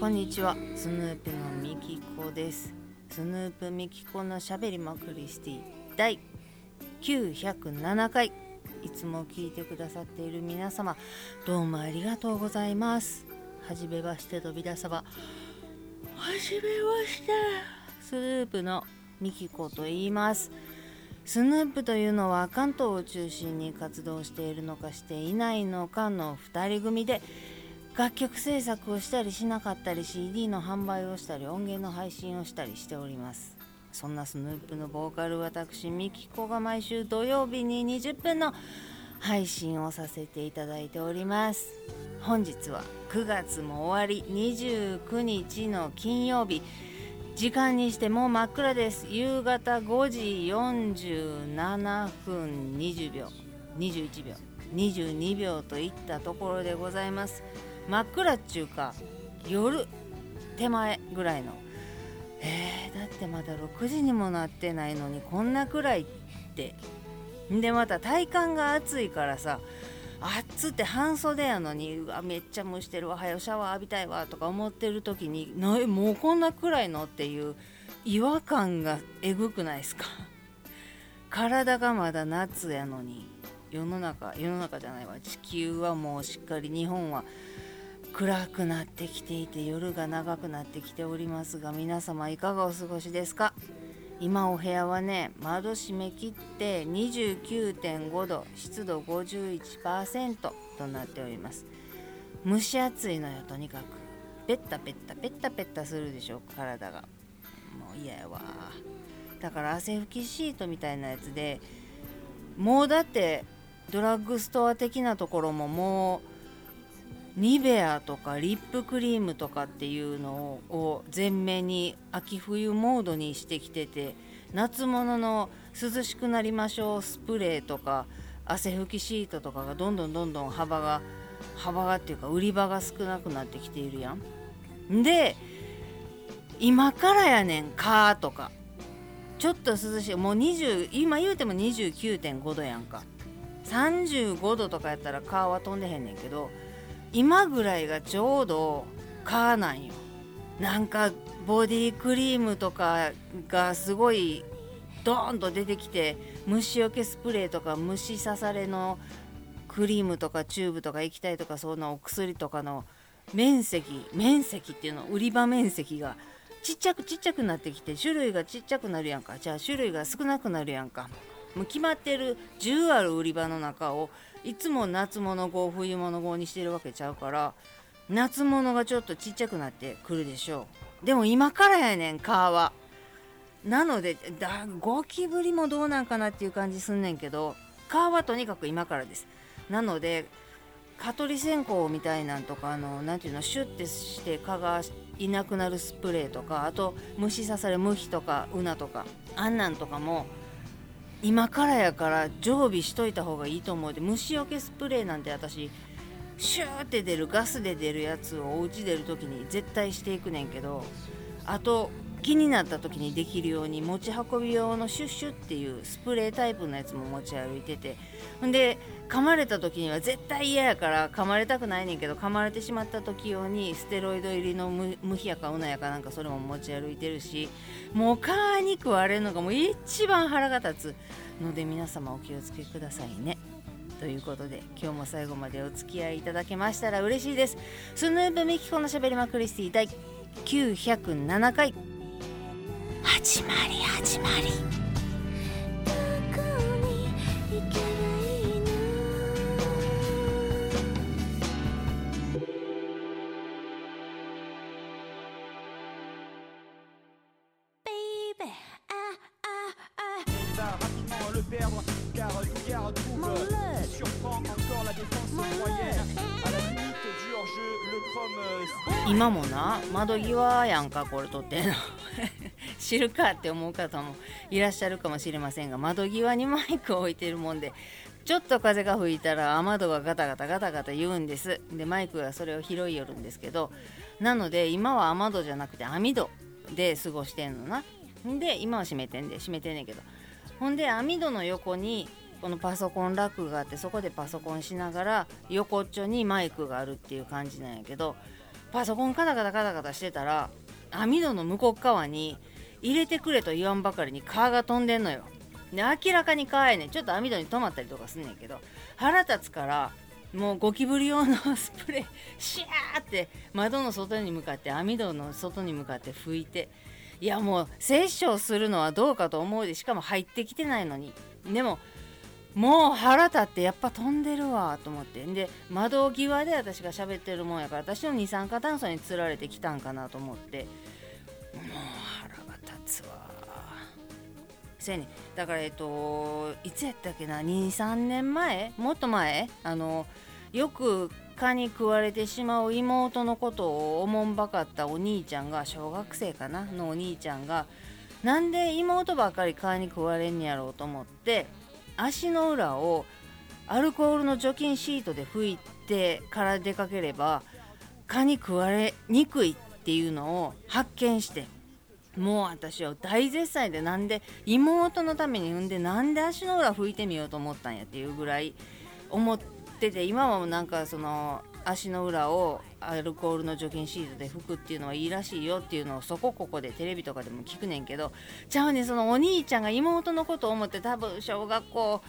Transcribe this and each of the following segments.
こんにちは。スヌープのみきこです。スヌープみきこのしゃべりまクリスティ第907回。つも聞いてくださっている皆様どうもありがとうございます。はじめまして飛び出さばはじめまして。スヌープのみきこと言います。スヌープというのは関東を中心に活動しているのかしていないのかの2人組で楽曲制作をしたりしなかったり CD の販売をしたり音源の配信をしたりしております。そんなスヌープのボーカル私ミキコが毎週土曜日に20分の配信をさせていただいております。本日は9月も終わり29日の金曜日。時間にしてもう真っ暗です。夕方5時47分20秒。21秒。22秒といったところでございます。真っ暗っちゅうか夜手前ぐらいのえー、だってまだ6時にもなってないのにこんなくらいって。でまた体感が暑いからさ暑って半袖やのにうわめっちゃ蒸してるわはよシャワー浴びたいわとか思ってる時になもうこんなくらいのっていう違和感がえぐくないですか？体がまだ夏やのに世の中世の中じゃないわ。地球はもうしっかり日本は暗くなってきていて夜が長くなってきておりますが皆様いかがお過ごしですか？今お部屋はね窓閉め切って29.5度湿度51%となっております。蒸し暑いのよとにかく。ペッタペッタペッタペッタするでしょ体が。もう嫌やわ。だから汗拭きシートみたいなやつでもうだってドラッグストア的なところももうニベアとかリップクリームとかっていうのを全面に秋冬モードにしてきてて夏物の涼しくなりましょうスプレーとか汗拭きシートとかがどんどんどんどん幅が幅がっていうか売り場が少なくなってきているやん。で今からやねんかとかちょっと涼しいもう20今言うても29.5度やんか35度とかやったら蚊は飛んでへんねんけど今ぐらいがちょうど蚊なんよ。なんかボディクリームとかがすごいドーンと出てきて虫除けスプレーとか虫刺されのクリームとかチューブとか液体とかそんなお薬とかの面積面積っていうの売り場面積がちっちゃくちっちゃくなってきて種類がちっちゃくなるやんか。じゃあ種類が少なくなるやんか。もう決まってる10ある売り場の中をいつも夏物号冬物号にしてるわけちゃうから夏物がちょっとちっちゃくなってくるでしょう。でも今からやねん蚊はなのでだゴキブリもどうなんかなっていう感じすんねんけど蚊はとにかく今からです。なので蚊取り線香みたいなんとかあのなていうのシュッてして蚊がいなくなるスプレーとかあと虫刺され無比とかウナとかあんなんとかも今からやから常備しといた方がいいと思うで。虫除けスプレーなんて私シューって出るガスで出るやつをお家出る時に絶対していくねんけどあと気になった時にできるように持ち運び用のシュッシュっていうスプレータイプのやつも持ち歩いててで噛まれた時には絶対嫌やから噛まれたくないねんけど噛まれてしまった時用にステロイド入りの無比やかうなやかなんかそれも持ち歩いてるしもう蚊に食われるのがもう一番腹が立つので皆様お気をつけくださいね。ということで今日も最後までお付き合いいただけましたら嬉しいです。スヌープミキコのしゃべりまクリスティ第907回始まり始まり。今もな窓際やんかこれ撮ってんの知るかって思う方もいらっしゃるかもしれませんが窓際にマイクを置いてるもんでちょっと風が吹いたら雨戸がガタガタガタガタ言うんです。でマイクがそれを拾い寄るんですけどなので今は雨戸じゃなくて網戸で過ごしてんのな。で今は閉めてんで閉めてんねんけど。ほんで網戸の横にこのパソコンラックがあってそこでパソコンしながら横っちょにマイクがあるっていう感じなんやけどパソコンカタカタカタカタしてたら網戸の向こう側に入れてくれと言わんばかりに蚊が飛んでんのよ。で明らかに蚊やねちょっと網戸に止まったりとかすんねんけど腹立つからもうゴキブリ用のスプレーシャーって窓の外に向かって網戸の外に向かって拭いていやもう殺生するのはどうかと思うでしかも入ってきてないのに。でももう腹立ってやっぱ飛んでるわと思って。で窓際で私が喋ってるもんやから私の二酸化炭素につられてきたんかなと思って。もう腹つわせやねだからえっといつやったっけな？23年前？もっと前？あのよく蚊に食われてしまう妹のことをおもんばかったお兄ちゃんが小学生かな？のお兄ちゃんがなんで妹ばっかり蚊に食われんやろうと思って足の裏をアルコールの除菌シートで拭いてから出かければ蚊に食われにくいっていうのを発見してもう私は大絶賛でなんで妹のために産んでなんで足の裏拭いてみようと思ったんやっていうぐらい思ってて今はなんかその足の裏をアルコールの除菌シートで拭くっていうのはいいらしいよっていうのをそこここでテレビとかでも聞くねんけどちゃうねそのお兄ちゃんが妹のことを思って多分小学校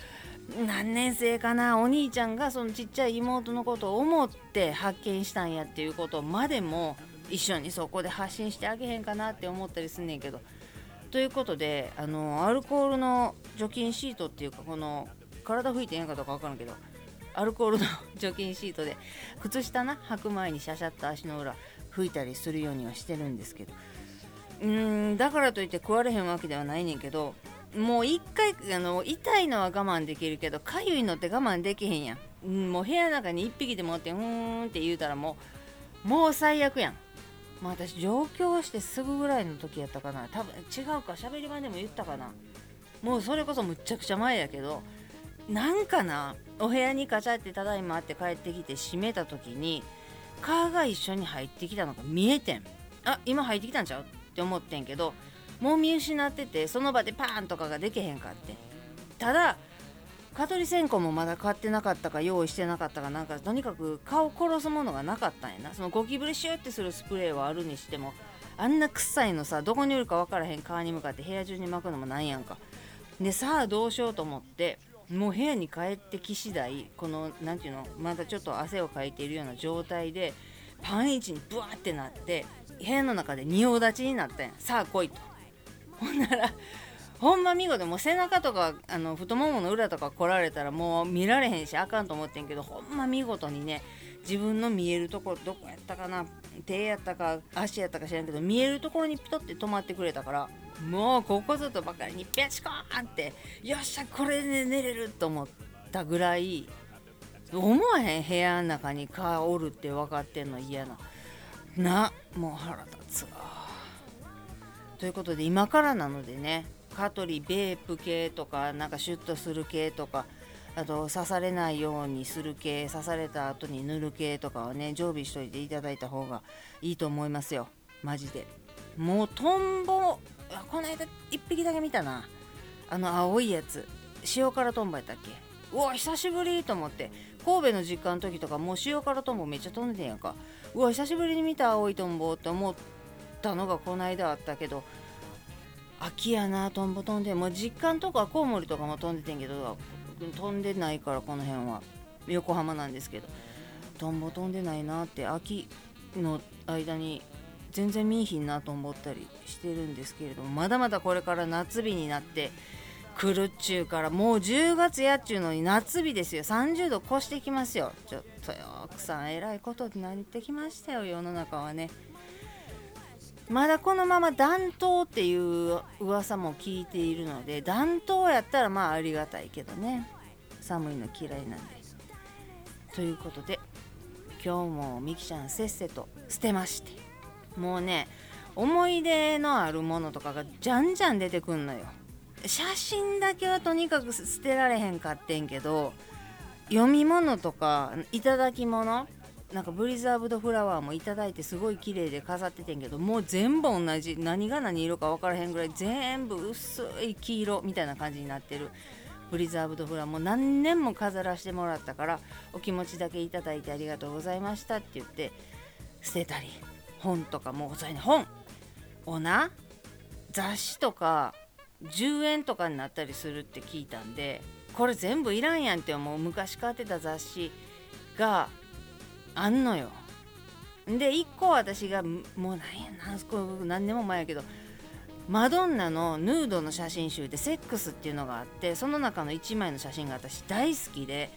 何年生かなお兄ちゃんがそのちっちゃい妹のことを思って発見したんやっていうことまでも一緒にそこで発信してあげへんかなって思ったりすんねんけど。ということであのアルコールの除菌シートっていうかこの体拭いてへんかどうか分からんけどアルコールの除菌シートで靴下な履く前にシャシャッと足の裏拭いたりするようにはしてるんですけど。うーんだからといって食われへんわけではないねんけどもう一回あの痛いのは我慢できるけどかゆいのって我慢できへんやん、もう部屋の中に1匹でもってうーんって言うたらもうもう最悪やん。まあ私上京してすぐぐらいの時やったかな。多分違うか喋り場でも言ったかな。もうそれこそむっちゃくちゃ前やけどなんかなお部屋にカチャってただいまって帰ってきて閉めた時に蚊が一緒に入ってきたのが見えてん。あ今入ってきたんちゃうって思ってんけどもう見失っててその場でパーンとかができへんかってただ蚊取り線香もまだ買ってなかったか用意してなかったかなんかとにかく蚊を殺すものがなかったんやな。そのゴキブリシューってするスプレーはあるにしてもあんな臭いのさどこにいるか分からへん蚊に向かって部屋中に巻くのもなんやんか。でさあどうしようと思ってもう部屋に帰ってき次第この何ていうのまだちょっと汗をかいているような状態でパンイチにブワーってなって部屋の中で仁王立ちになったんや。さあ来いと。ほんならほんま見事もう背中とかあの太ももの裏とか来られたらもう見られへんしあかんと思ってんけどほんま見事にね自分の見えるところどこやったかな手やったか足やったか知らんけど見えるところにピトって止まってくれたからもうここぞとばかりにピャチコーンってよっしゃこれで寝れると思ったぐらい思わへん部屋の中に蚊おるって分かってんの嫌な。なもう腹立つわ。ということで今からなのでね蚊取りベープ系とかなんかシュッとする系とかあと刺されないようにする系刺された後に塗る系とかはね常備しといていただいた方がいいと思いますよ。マジで。もうトンボこの間1匹だけ見たな。あの青いやつ。塩辛トンボやったっけ？うわ久しぶりと思って。神戸の実家の時とかもう塩辛トンボめっちゃ飛んでんやんか。うわ久しぶりに見た青いトンボって思ったのがこの間あったけど秋やなトンボ飛んでもう実家のとこはコウモリとかも飛んでてんけど飛んでないからこの辺は。横浜なんですけど。トンボ飛んでないなって秋の間に全然見えひんなと思ったりしてるんですけれどもまだまだこれから夏日になってくるっちゅうからもう10月やっちゅうのに夏日ですよ。30度越してきますよ。ちょっとよ奥さんえらいことになってきましたよ世の中はね。まだこのまま暖冬っていう噂も聞いているので暖冬やったらまあありがたいけどね。寒いの嫌いなんで。ということで今日もみきちゃんせっせと捨てまして。もうね思い出のあるものとかがじゃんじゃん出てくんのよ。写真だけはとにかく捨てられへんかってんけど読み物とかいただき物なんかブリザーブドフラワーもいいてすごい綺麗で飾っててんけどもう全部同じ。何が何色か分からへんぐらい全部薄い黄色みたいな感じになってる。ブリザーブドフラワーも何年も飾らせてもらったからお気持ちだけいただいてありがとうございましたって言って捨てたり本とかもうそれに本をな。雑誌とか10円とかになったりするって聞いたんでこれ全部いらんやんって思う。昔買ってた雑誌があんのよ。で1個私がもう何や何何年も前やけどマドンナのヌードの写真集で「セックス」っていうのがあってその中の1枚の写真が私大好きで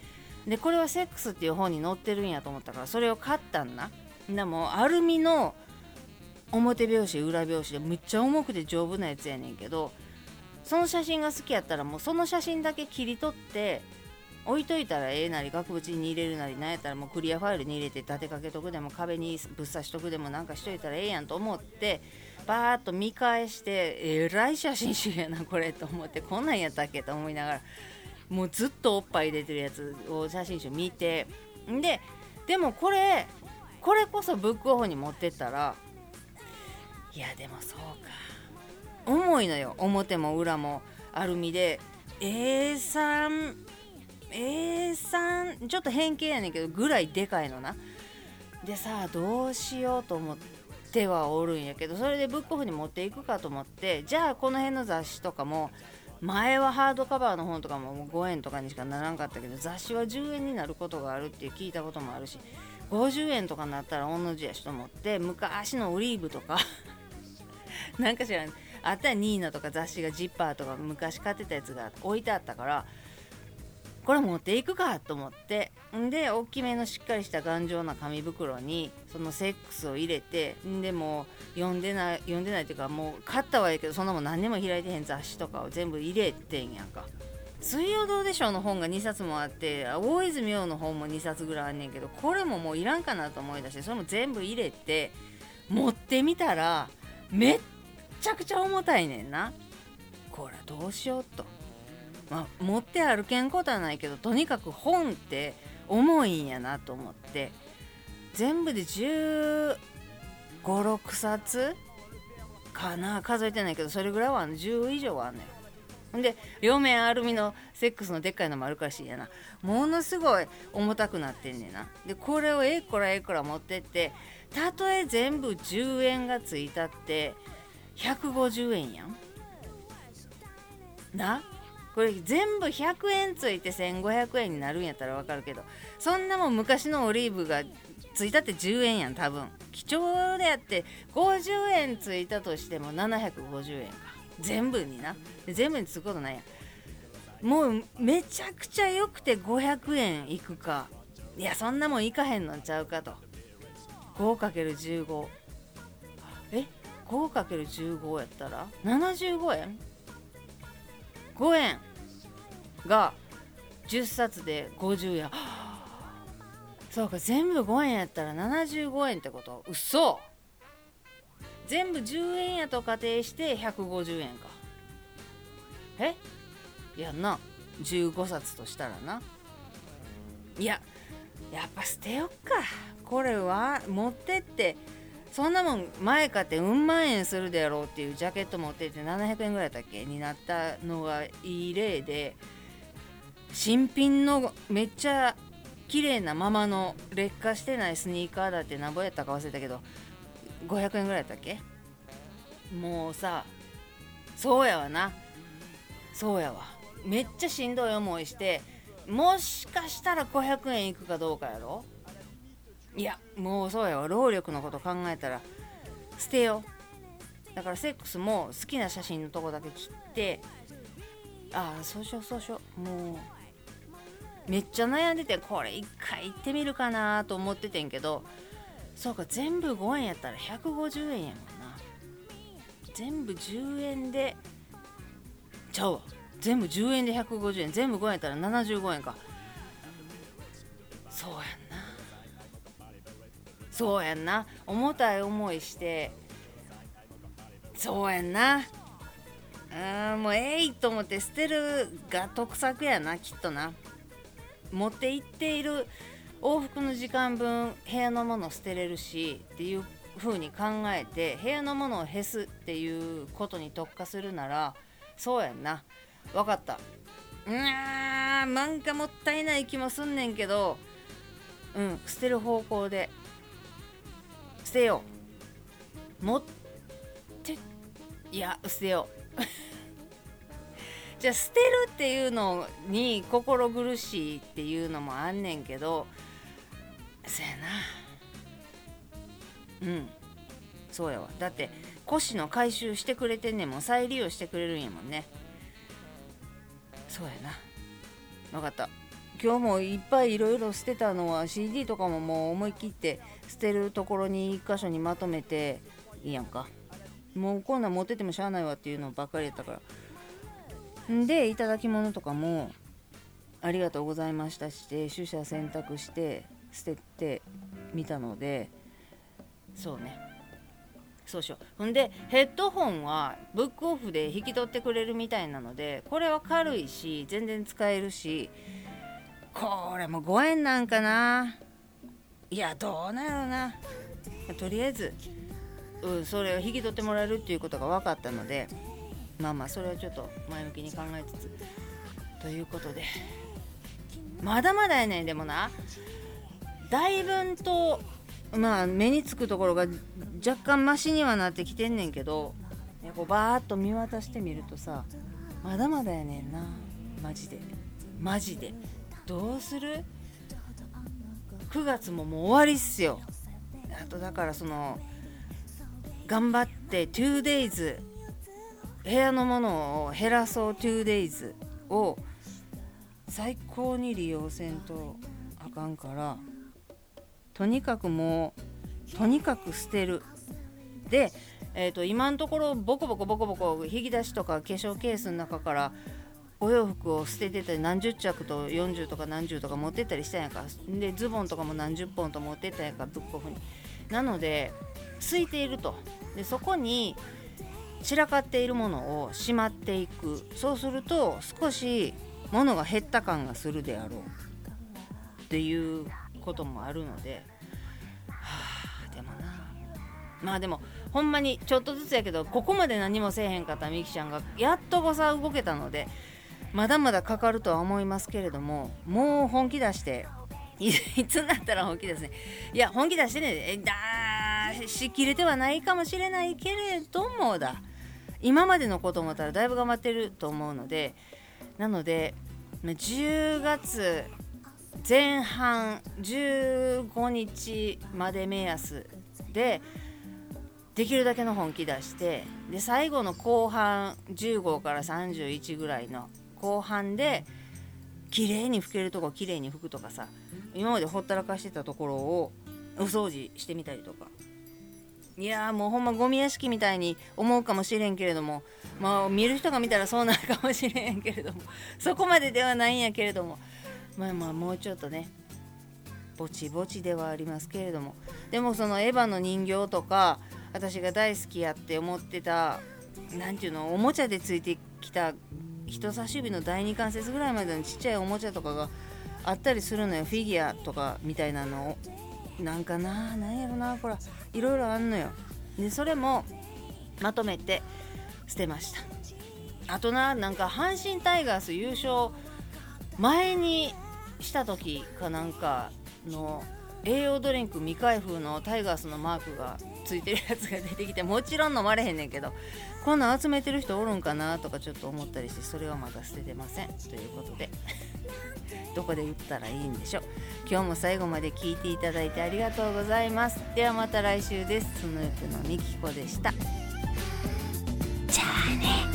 でこれは「セックス」っていう本に載ってるんやと思ったからそれを買ったんなでもアルミの表表紙裏表紙でむっちゃ重くて丈夫なやつやねんけどその写真が好きやったらもうその写真だけ切り取って置いといたらええなり額縁に入れるなりなんやったらもうクリアファイルに入れて立てかけとくでも壁にぶっ刺しとくでもなんかしといたらええやんと思ってバーッと見返してえらい写真集やなこれと思ってこんなんやったっけと思いながらもうずっとおっぱい出てるやつを写真集見てででもこれこれこそブックオフに持ってったらいやでもそうか。重いのよ。表も裏も。アルミで。A3 A3 ちょっと変形やねんけどぐらいでかいのな。でさどうしようと思ってはおるんやけどそれでブックオフに持っていくかと思ってじゃあこの辺の雑誌とかも前はハードカバーの本とかも5円とかにしかならんかったけど雑誌は10円になることがあるって聞いたこともあるし50円とかになったら同じやしと思って昔のオリーブとか なんか知らんあったらニーナとか雑誌がジッパーとか昔買ってたやつが置いてあったからこれ持っていくかと思って。んで大きめのしっかりした頑丈な紙袋にそのセックスを入れてんでも読んでない読んでないっていうかもう買ったはいいけどそんなもん何にも開いてへん雑誌とかを全部入れてんやんか。水曜どうでしょうの本が2冊もあって大泉洋の本も2冊ぐらいあんねんけどこれももういらんかなと思い出してそれも全部入れて持ってみたらめっちゃくちゃ重たいねんな。これどうしようと、まあ、持って歩けんことはないけどとにかく本って重いんやなと思って全部で1 5 6冊かな数えてないけどそれぐらいは10以上はあんねんで両面アルミのセックスのでっかいのもあるからしいやな。ものすごい重たくなってんねんな。でこれをえいこらえいこら持ってってたとえ全部10円がついたって150円やん。な？これ全部100円ついて1500円になるんやったらわかるけどそんなもん昔のオリーブがついたって10円やん多分。貴重であって50円ついたとしても750円か。全部にな。全部につくことないやん。もうめちゃくちゃ良くて500円いくか。いやそんなもんいかへんのちゃうかと。5×15 え？5×15 やったら？75円？5円が10冊で50円。そうか全部5円やったら75円ってこと。うそ全部10円やと仮定して150円か。え？やんな。15冊としたらな。いややっぱ捨てよっか。これは持ってって。そんなもん前買ってうん万円するであろうっていうジャケット持ってって700円ぐらいだったっけ？になったのがいい例で新品のめっちゃ綺麗なままの劣化してないスニーカーだってなんぼやったか忘れたけど500円ぐらいだっけ？もうさそうやわな。そうやわ。めっちゃしんどい思いしてもしかしたら500円いくかどうかやろ？いやもうそうやわ。労力のこと考えたら捨てよだからセックスも好きな写真のとこだけ切ってああそうしようそうしよう。もうめっちゃ悩んでてこれ一回行ってみるかなと思っててんけどそうか全部5円やったら150円やもんな。全部10円でちゃうわ。全部10円で150円。全部5円やったら75円か。そうやんな。重たい思いして。そうやんな。うんもうえいと思って捨てるが得策やなきっとな。持って行っている往復の時間分部屋のもの捨てれるしっていう風に考えて部屋のものを減すっていうことに特化するならそうやんな。分かった。うわーなんかもったいない気もすんねんけどうん捨てる方向で捨てよ。持っていや捨てよ。う じゃあ捨てるっていうのに心苦しいっていうのもあんねんけどそやな。うん。そうやわ。だって腰の回収してくれてんねんもん。再利用してくれるんやもんね。そうやな。分かった。今日もいっぱいいろいろ捨てたのは CD とかももう思い切って捨てるところに1箇所にまとめていいやんか。もうこんなん持っててもしゃあないわっていうのばっかりやったから。んでいただき物とかもありがとうございましたして取捨選択して捨ててみたので。そうね。そうしよう。ほんでヘッドホンはブックオフで引き取ってくれるみたいなのでこれは軽いし全然使えるしこれも5円なんかな。いやどうなるな。とりあえず、うん、それを引き取ってもらえるっていうことが分かったのでまあまあそれはちょっと前向きに考えつつということでまだまだやねんでもな。大分とまあ目につくところが若干マシにはなってきてんねんけどこうバーッと見渡してみるとさまだまだやねんな。マジで。マジで。どうする9月ももう終わりっすよ。あとだからその頑張って 2days 部屋のものを減らそう 2days を最高に利用せんとあかんからとにかくもうとにかく捨てる。で、えーと、今のところボコボコボコボコ引き出しとか化粧ケースの中からお洋服を捨ててたり何十着と40とか何十とか持ってったりしたんやからでズボンとかも何十本と持ってったんやからブックオフになので空いているとでそこに散らかっているものをしまっていくそうすると少し物が減った感がするであろうっていうこともあるのではあでもなまあでもほんまにちょっとずつやけどここまで何もせえへんかったみきちゃんがやっとこさ動けたのでまだまだかかるとは思いますけれどももう本気出して いつになったら本気ですね。いや本気出してねだしきれてはないかもしれないけれどもだ。今までのこと思ったらだいぶ頑張ってると思うのでなので10月前半15日まで目安でできるだけの本気出してで最後の後半15から31ぐらいの後半で綺麗に拭けるとこ綺麗に拭くとかさ今までほったらかしてたところをお掃除してみたりとか。いやもうほんまゴミ屋敷みたいに思うかもしれんけれどもまあ見る人が見たらそうなるかもしれんけれども そこまでではないんやけれどもまあまあもうちょっとねぼちぼちではありますけれども。でもそのエヴァの人形とか私が大好きやって思ってた何ていうのおもちゃでついてきた人差し指の第二関節ぐらいまでのちっちゃいおもちゃとかがあったりするのよ。フィギュアとか。みたいなのをなんかな何やろなこれ。いろいろあんのよ。でそれもまとめて捨てました。あとななんか阪神タイガース優勝前にした時かなんかの栄養ドリンク未開封のタイガースのマークがついてるやつが出てきてもちろん飲まれへんねんけど。こんなん集めてる人おるんかなとかちょっと思ったりしてそれはまだ捨ててません。ということで どこで売ったらいいんでしょう。今日も最後まで聞いていただいてありがとうございます。ではまた来週です。スヌープのみきこでした。じゃあね。